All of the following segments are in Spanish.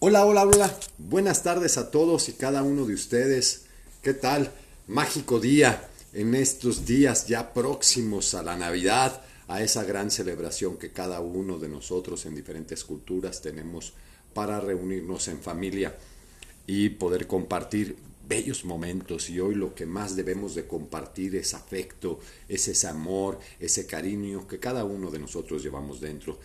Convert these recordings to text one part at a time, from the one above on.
Hola, hola, hola. Buenas tardes a todos y cada uno de ustedes. ¿Qué tal? Mágico día en estos días ya próximos a la Navidad, a esa gran celebración que cada uno de nosotros en diferentes culturas tenemos para reunirnos en familia y poder compartir bellos momentos y hoy lo que más debemos de compartir es afecto, es ese amor, ese cariño que cada uno de nosotros llevamos dentro.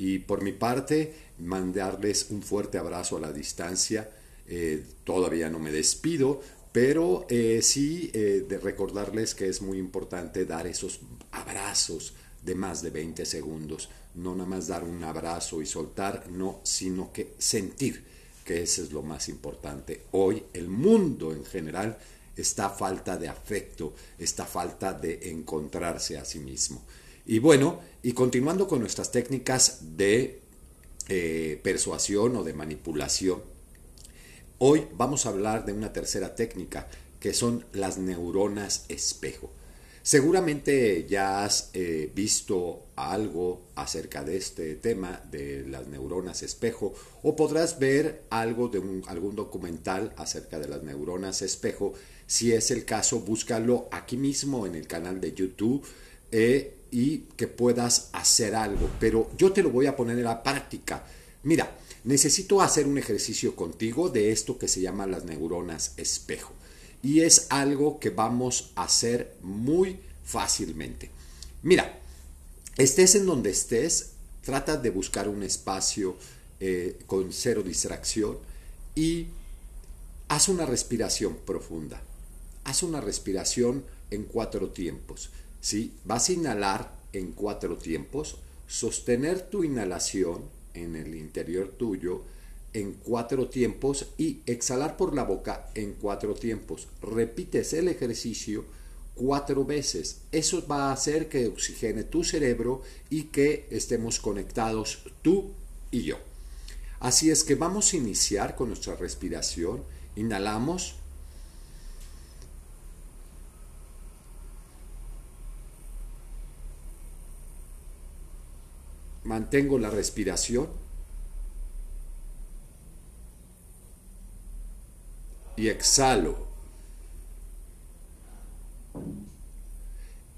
Y por mi parte, mandarles un fuerte abrazo a la distancia. Eh, todavía no me despido, pero eh, sí eh, de recordarles que es muy importante dar esos abrazos de más de 20 segundos. No nada más dar un abrazo y soltar, no, sino que sentir, que eso es lo más importante. Hoy el mundo en general está falta de afecto, está falta de encontrarse a sí mismo. Y bueno, y continuando con nuestras técnicas de eh, persuasión o de manipulación, hoy vamos a hablar de una tercera técnica, que son las neuronas espejo. Seguramente ya has eh, visto algo acerca de este tema de las neuronas espejo o podrás ver algo de algún documental acerca de las neuronas espejo. Si es el caso, búscalo aquí mismo en el canal de YouTube. Eh, y que puedas hacer algo. Pero yo te lo voy a poner en la práctica. Mira, necesito hacer un ejercicio contigo de esto que se llama las neuronas espejo. Y es algo que vamos a hacer muy fácilmente. Mira, estés en donde estés, trata de buscar un espacio eh, con cero distracción y haz una respiración profunda. Haz una respiración en cuatro tiempos. ¿Sí? Vas a inhalar en cuatro tiempos, sostener tu inhalación en el interior tuyo en cuatro tiempos y exhalar por la boca en cuatro tiempos. Repites el ejercicio cuatro veces. Eso va a hacer que oxigene tu cerebro y que estemos conectados tú y yo. Así es que vamos a iniciar con nuestra respiración. Inhalamos mantengo la respiración y exhalo.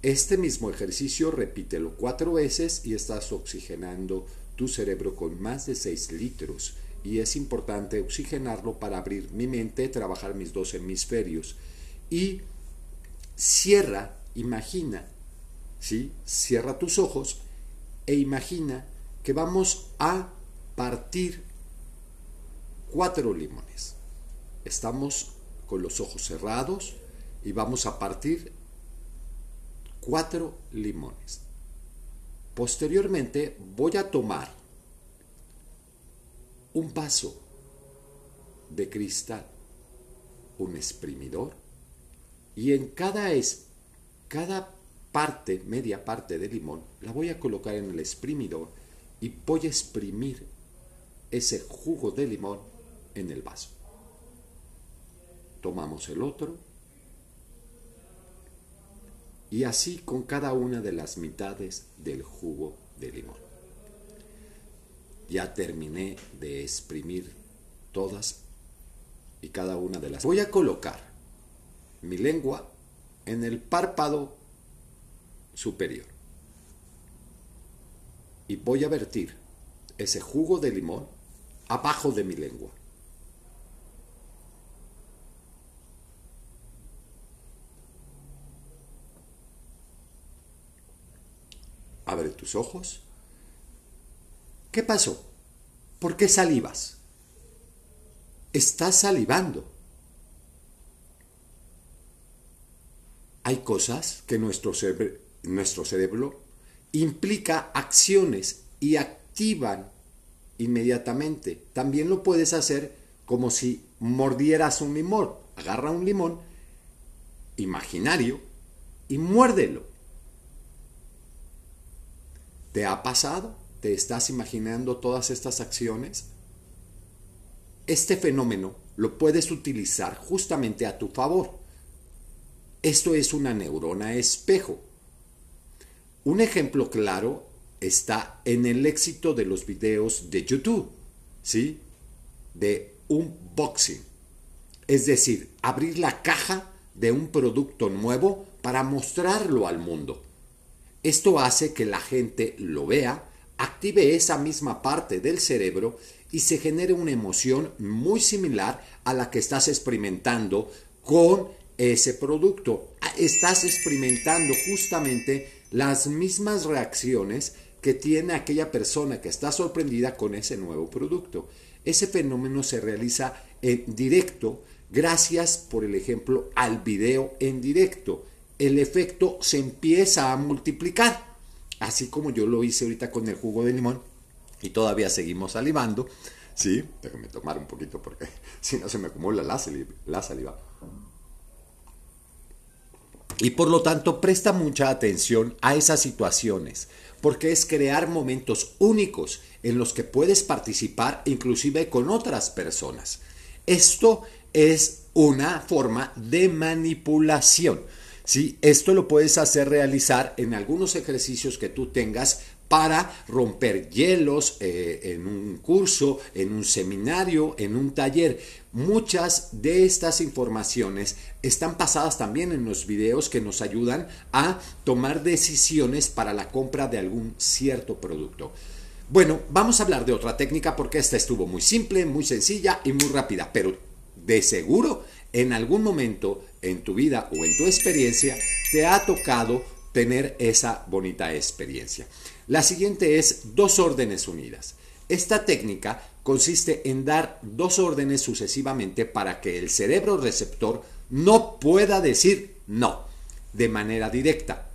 Este mismo ejercicio repítelo cuatro veces y estás oxigenando tu cerebro con más de 6 litros. Y es importante oxigenarlo para abrir mi mente, trabajar mis dos hemisferios. Y cierra, imagina, ¿sí? Cierra tus ojos e imagina que vamos a partir cuatro limones. Estamos con los ojos cerrados y vamos a partir cuatro limones. Posteriormente voy a tomar un vaso de cristal, un exprimidor, y en cada, es, cada parte, media parte de limón, la voy a colocar en el exprimidor y voy a exprimir ese jugo de limón en el vaso. Tomamos el otro y así con cada una de las mitades del jugo de limón. Ya terminé de exprimir todas y cada una de las. Voy a colocar mi lengua en el párpado superior. Y voy a vertir ese jugo de limón abajo de mi lengua. Abre tus ojos. ¿Qué pasó? ¿Por qué salivas? Estás salivando. Hay cosas que nuestro cerebro, nuestro cerebro implica acciones y activan inmediatamente. También lo puedes hacer como si mordieras un limón. Agarra un limón imaginario y muérdelo. ¿Te ha pasado? ¿Te estás imaginando todas estas acciones? Este fenómeno lo puedes utilizar justamente a tu favor. Esto es una neurona espejo. Un ejemplo claro está en el éxito de los videos de YouTube, ¿sí? de un boxing, es decir, abrir la caja de un producto nuevo para mostrarlo al mundo. Esto hace que la gente lo vea, active esa misma parte del cerebro y se genere una emoción muy similar a la que estás experimentando con ese producto. Estás experimentando justamente las mismas reacciones que tiene aquella persona que está sorprendida con ese nuevo producto. Ese fenómeno se realiza en directo gracias, por el ejemplo, al video en directo. El efecto se empieza a multiplicar, así como yo lo hice ahorita con el jugo de limón y todavía seguimos salivando. Sí, déjame tomar un poquito porque si no se me acumula la saliva. Y por lo tanto, presta mucha atención a esas situaciones, porque es crear momentos únicos en los que puedes participar inclusive con otras personas. Esto es una forma de manipulación. ¿sí? Esto lo puedes hacer realizar en algunos ejercicios que tú tengas para romper hielos eh, en un curso, en un seminario, en un taller. Muchas de estas informaciones están pasadas también en los videos que nos ayudan a tomar decisiones para la compra de algún cierto producto. Bueno, vamos a hablar de otra técnica porque esta estuvo muy simple, muy sencilla y muy rápida, pero de seguro en algún momento en tu vida o en tu experiencia te ha tocado tener esa bonita experiencia. La siguiente es dos órdenes unidas. Esta técnica consiste en dar dos órdenes sucesivamente para que el cerebro receptor no pueda decir no de manera directa.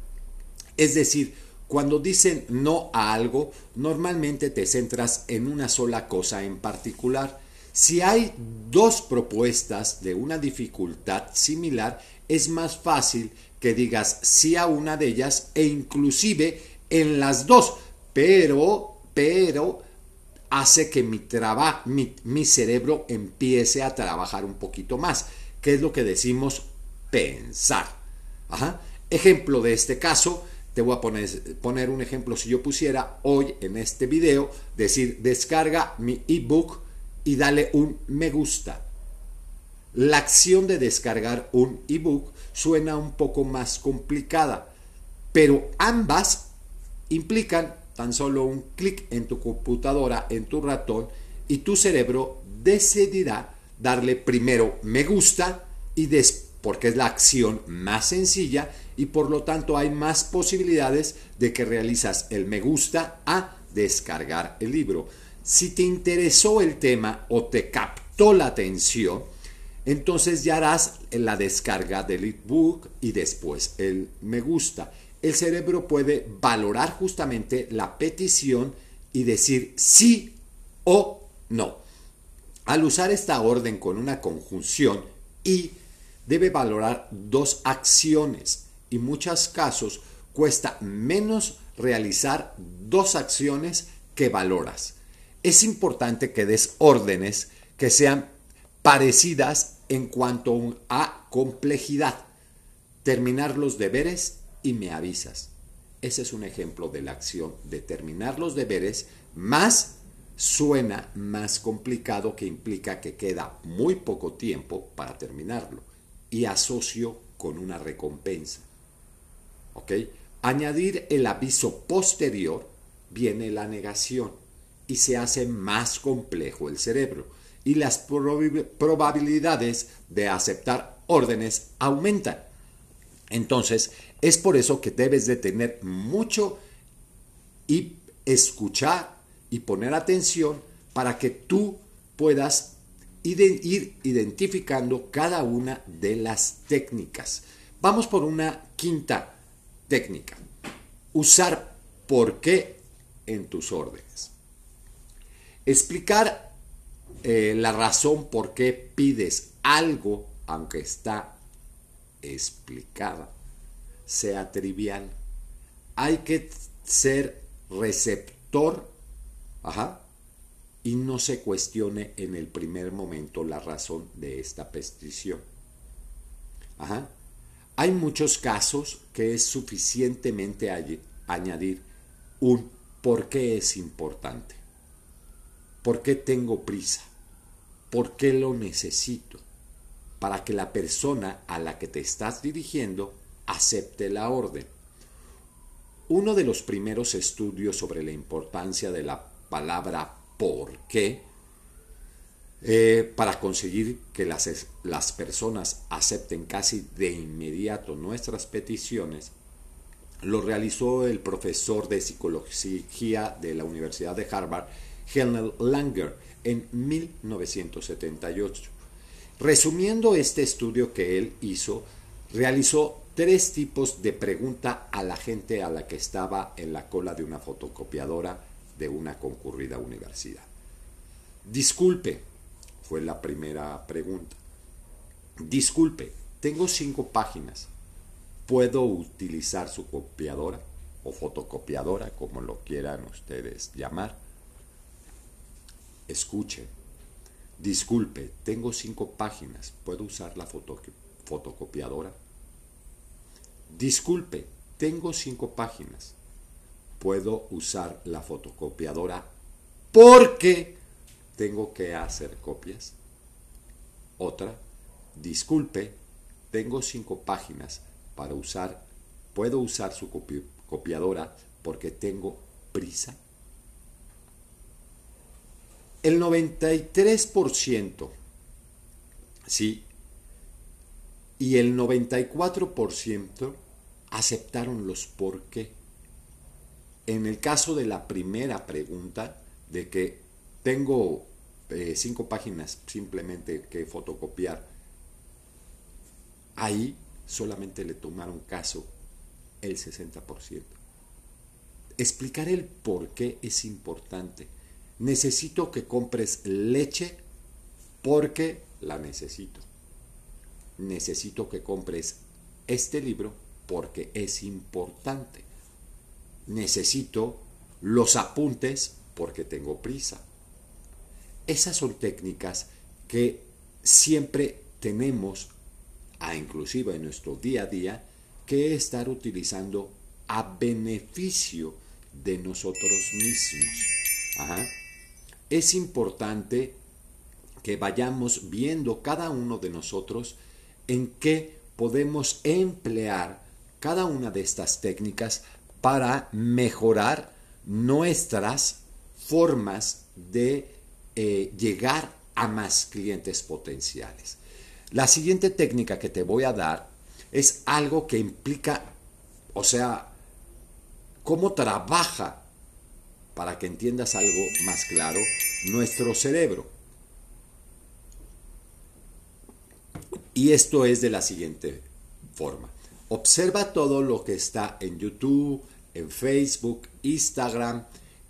Es decir, cuando dicen no a algo, normalmente te centras en una sola cosa en particular. Si hay dos propuestas de una dificultad similar, es más fácil que digas sí a una de ellas e inclusive en las dos, pero, pero hace que mi, mi, mi cerebro empiece a trabajar un poquito más, que es lo que decimos pensar. Ejemplo de este caso, te voy a poner, poner un ejemplo. Si yo pusiera hoy en este video, decir descarga mi ebook y dale un me gusta. La acción de descargar un ebook suena un poco más complicada, pero ambas implican tan solo un clic en tu computadora, en tu ratón, y tu cerebro decidirá darle primero me gusta y después porque es la acción más sencilla y por lo tanto hay más posibilidades de que realizas el me gusta a descargar el libro. Si te interesó el tema o te captó la atención, entonces ya harás la descarga del ebook y después el me gusta el cerebro puede valorar justamente la petición y decir sí o no. Al usar esta orden con una conjunción y debe valorar dos acciones y muchos casos cuesta menos realizar dos acciones que valoras. Es importante que des órdenes que sean parecidas en cuanto a complejidad. Terminar los deberes y me avisas. Ese es un ejemplo de la acción de terminar los deberes, más suena más complicado que implica que queda muy poco tiempo para terminarlo y asocio con una recompensa. Añadir el aviso posterior viene la negación y se hace más complejo el cerebro y las probabilidades de aceptar órdenes aumentan. Entonces, es por eso que debes de tener mucho y escuchar y poner atención para que tú puedas ir identificando cada una de las técnicas. Vamos por una quinta técnica. Usar por qué en tus órdenes. Explicar eh, la razón por qué pides algo, aunque está explicada, sea trivial. Hay que ser receptor, ajá, y no se cuestione en el primer momento la razón de esta petición. Ajá. Hay muchos casos que es suficientemente añadir un por qué es importante, por qué tengo prisa, ¿por qué lo necesito? Para que la persona a la que te estás dirigiendo acepte la orden. Uno de los primeros estudios sobre la importancia de la palabra por qué eh, para conseguir que las, las personas acepten casi de inmediato nuestras peticiones, lo realizó el profesor de psicología de la Universidad de Harvard, Helen Langer, en 1978. Resumiendo este estudio que él hizo, realizó tres tipos de pregunta a la gente a la que estaba en la cola de una fotocopiadora de una concurrida universidad. Disculpe, fue la primera pregunta. Disculpe, tengo cinco páginas. ¿Puedo utilizar su copiadora o fotocopiadora, como lo quieran ustedes llamar? Escuche. Disculpe, tengo cinco páginas. ¿Puedo usar la fotocopiadora? Disculpe, tengo cinco páginas. ¿Puedo usar la fotocopiadora porque tengo que hacer copias. Otra, disculpe, tengo cinco páginas para usar, puedo usar su copiadora porque tengo prisa. El 93%, sí, y el 94% aceptaron los por qué. En el caso de la primera pregunta, de que tengo eh, cinco páginas simplemente que fotocopiar. Ahí solamente le tomaron caso el 60%. Explicar el por qué es importante. Necesito que compres leche porque la necesito. Necesito que compres este libro porque es importante. Necesito los apuntes porque tengo prisa. Esas son técnicas que siempre tenemos, a inclusive en nuestro día a día, que estar utilizando a beneficio de nosotros mismos. Es importante que vayamos viendo cada uno de nosotros en qué podemos emplear cada una de estas técnicas para mejorar nuestras formas de eh, llegar a más clientes potenciales. La siguiente técnica que te voy a dar es algo que implica, o sea, cómo trabaja, para que entiendas algo más claro, nuestro cerebro. Y esto es de la siguiente forma. Observa todo lo que está en YouTube, en Facebook, Instagram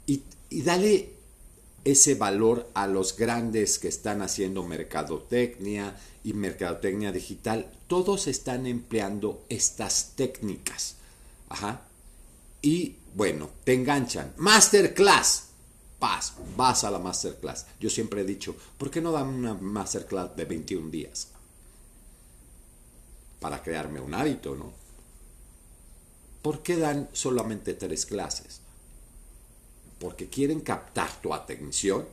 y, dale ese valor a los grandes que están haciendo mercadotecnia y mercadotecnia digital. Todos están empleando estas técnicas. Ajá. Y bueno, te enganchan. Masterclass. Vas, vas a la masterclass. Yo siempre he dicho, ¿por qué no dan una masterclass de 21 días? Para crearme un hábito, ¿no? ¿Por qué dan solamente tres clases? porque quieren captar tu atención,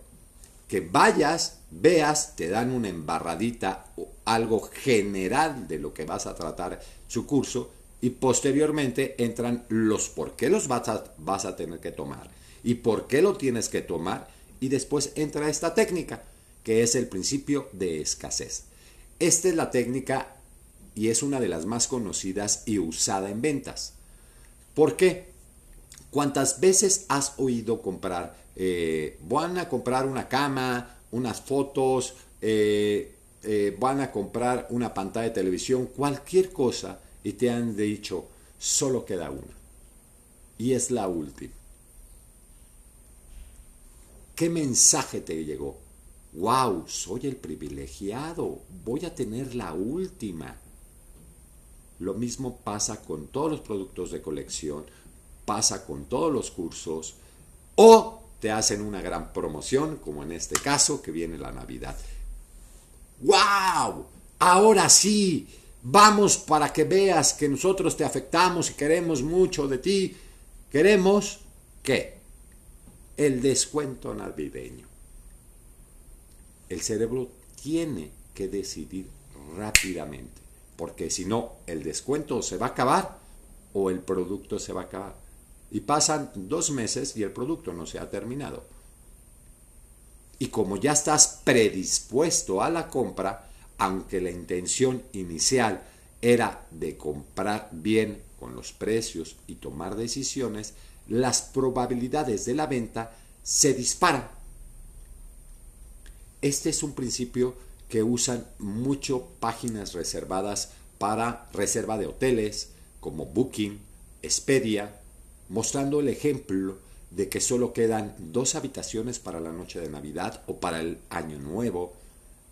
que vayas, veas, te dan una embarradita o algo general de lo que vas a tratar su curso y posteriormente entran los por qué los vas a, vas a tener que tomar y por qué lo tienes que tomar y después entra esta técnica que es el principio de escasez. Esta es la técnica y es una de las más conocidas y usada en ventas. ¿Por qué? ¿Cuántas veces has oído comprar? Eh, van a comprar una cama, unas fotos, eh, eh, van a comprar una pantalla de televisión, cualquier cosa, y te han dicho, solo queda una. Y es la última. ¿Qué mensaje te llegó? ¡Wow! Soy el privilegiado. Voy a tener la última. Lo mismo pasa con todos los productos de colección pasa con todos los cursos o te hacen una gran promoción, como en este caso que viene la Navidad. ¡Wow! Ahora sí, vamos para que veas que nosotros te afectamos y queremos mucho de ti. Queremos que el descuento navideño. El cerebro tiene que decidir rápidamente, porque si no, el descuento se va a acabar o el producto se va a acabar. Y pasan dos meses y el producto no se ha terminado. Y como ya estás predispuesto a la compra, aunque la intención inicial era de comprar bien con los precios y tomar decisiones, las probabilidades de la venta se disparan. Este es un principio que usan mucho páginas reservadas para reserva de hoteles como Booking, Expedia, mostrando el ejemplo de que solo quedan dos habitaciones para la noche de Navidad o para el Año Nuevo.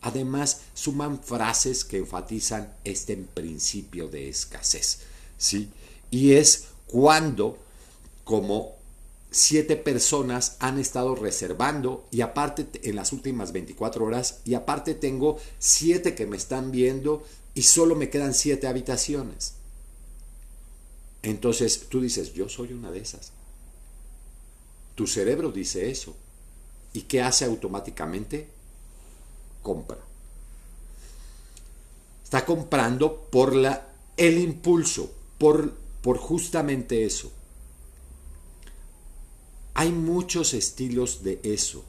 Además, suman frases que enfatizan este principio de escasez. ¿sí? Y es cuando, como siete personas han estado reservando y aparte en las últimas 24 horas y aparte tengo siete que me están viendo y solo me quedan siete habitaciones. Entonces tú dices, yo soy una de esas. Tu cerebro dice eso. ¿Y qué hace automáticamente? Compra. Está comprando por la, el impulso, por, por justamente eso. Hay muchos estilos de eso.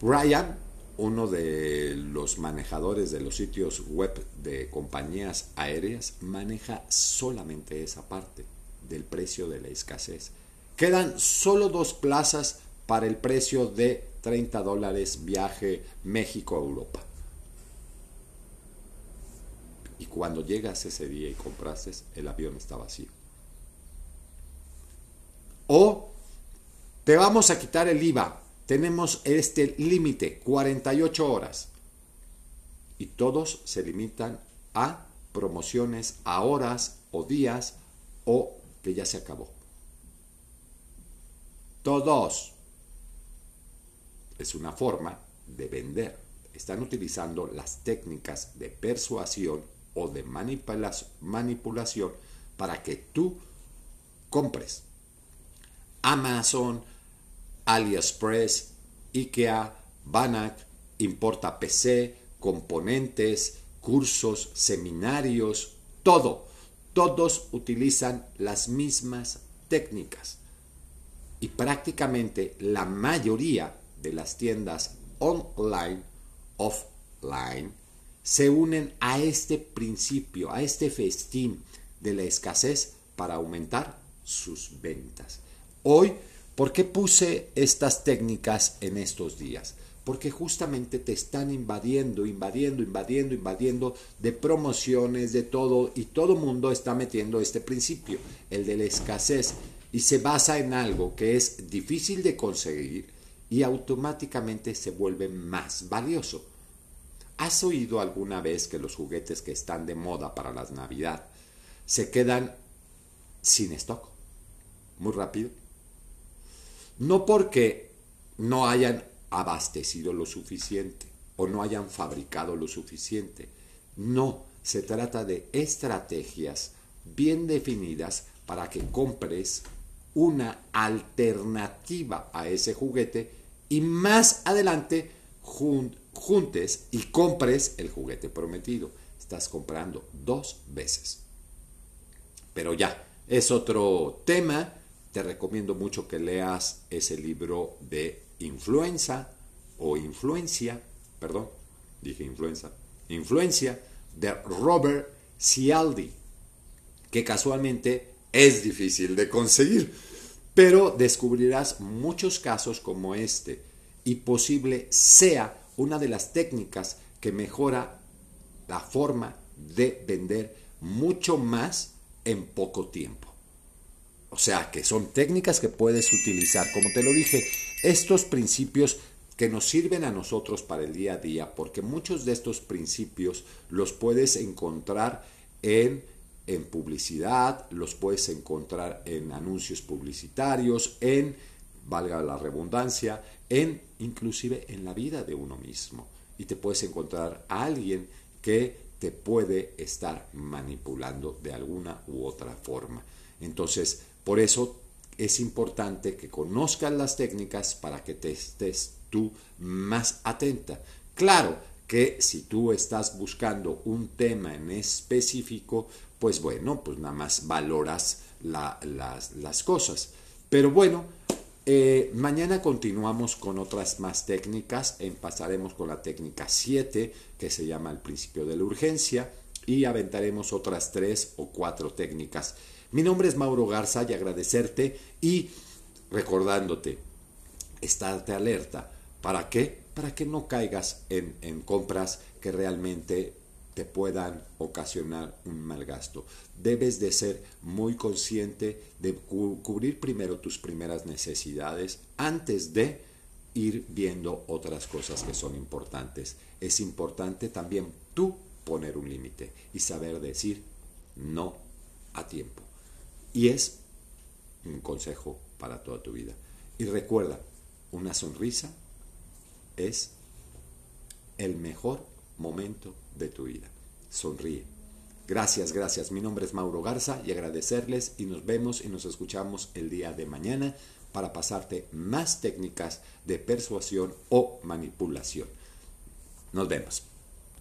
Ryan, uno de los manejadores de los sitios web de compañías aéreas, maneja solamente esa parte del precio de la escasez. Quedan solo dos plazas para el precio de 30 dólares viaje México-Europa. Y cuando llegas ese día y compraste, el avión está vacío. O te vamos a quitar el IVA. Tenemos este límite, 48 horas. Y todos se limitan a promociones a horas o días o que ya se acabó. Todos. Es una forma de vender. Están utilizando las técnicas de persuasión o de manipulación para que tú compres. Amazon, AliExpress, IKEA, Banac, Importa PC, componentes, cursos, seminarios, todo. Todos utilizan las mismas técnicas. Y prácticamente la mayoría de las tiendas online, offline, se unen a este principio, a este festín de la escasez para aumentar sus ventas. Hoy, ¿por qué puse estas técnicas en estos días? Porque justamente te están invadiendo, invadiendo, invadiendo, invadiendo de promociones, de todo, y todo mundo está metiendo este principio, el de la escasez, y se basa en algo que es difícil de conseguir y automáticamente se vuelve más valioso. ¿Has oído alguna vez que los juguetes que están de moda para las Navidad se quedan sin stock? Muy rápido. No porque no hayan abastecido lo suficiente o no hayan fabricado lo suficiente. No, se trata de estrategias bien definidas para que compres una alternativa a ese juguete y más adelante juntes y compres el juguete prometido. Estás comprando dos veces. Pero ya, es otro tema te recomiendo mucho que leas ese libro de influenza o influencia, perdón, dije influenza, influencia de Robert Cialdi, que casualmente es difícil de conseguir, pero descubrirás muchos casos como este y posible sea una de las técnicas que mejora la forma de vender mucho más en poco tiempo. O sea, que son técnicas que puedes utilizar. Como te lo dije, estos principios que nos sirven a nosotros para el día a día, porque muchos de estos principios los puedes encontrar en, en publicidad, los puedes encontrar en anuncios publicitarios, en, valga la redundancia, en inclusive en la vida de uno mismo. Y te puedes encontrar a alguien que te puede estar manipulando de alguna u otra forma. Entonces, por eso es importante que conozcas las técnicas para que te estés tú más atenta. Claro que si tú estás buscando un tema en específico, pues bueno, pues nada más valoras las, cosas. Pero bueno, eh, mañana continuamos con otras más técnicas. pasaremos con la técnica 7, que se llama el principio de la urgencia, y aventaremos otras tres o cuatro técnicas. Mi nombre es Mauro Garza y agradecerte y recordándote, estarte alerta. ¿Para qué? Para que no caigas en compras que realmente te puedan ocasionar un mal gasto. Debes de ser muy consciente de cubrir primero tus primeras necesidades antes de ir viendo otras cosas que son importantes. Es importante también tú poner un límite y saber decir no a tiempo. Y es un consejo para toda tu vida. Y recuerda, una sonrisa es el mejor momento de tu vida. Sonríe. Gracias, gracias. Mi nombre es Mauro Garza y agradecerles y nos vemos y nos escuchamos el día de mañana para pasarte más técnicas de persuasión o manipulación. Nos vemos.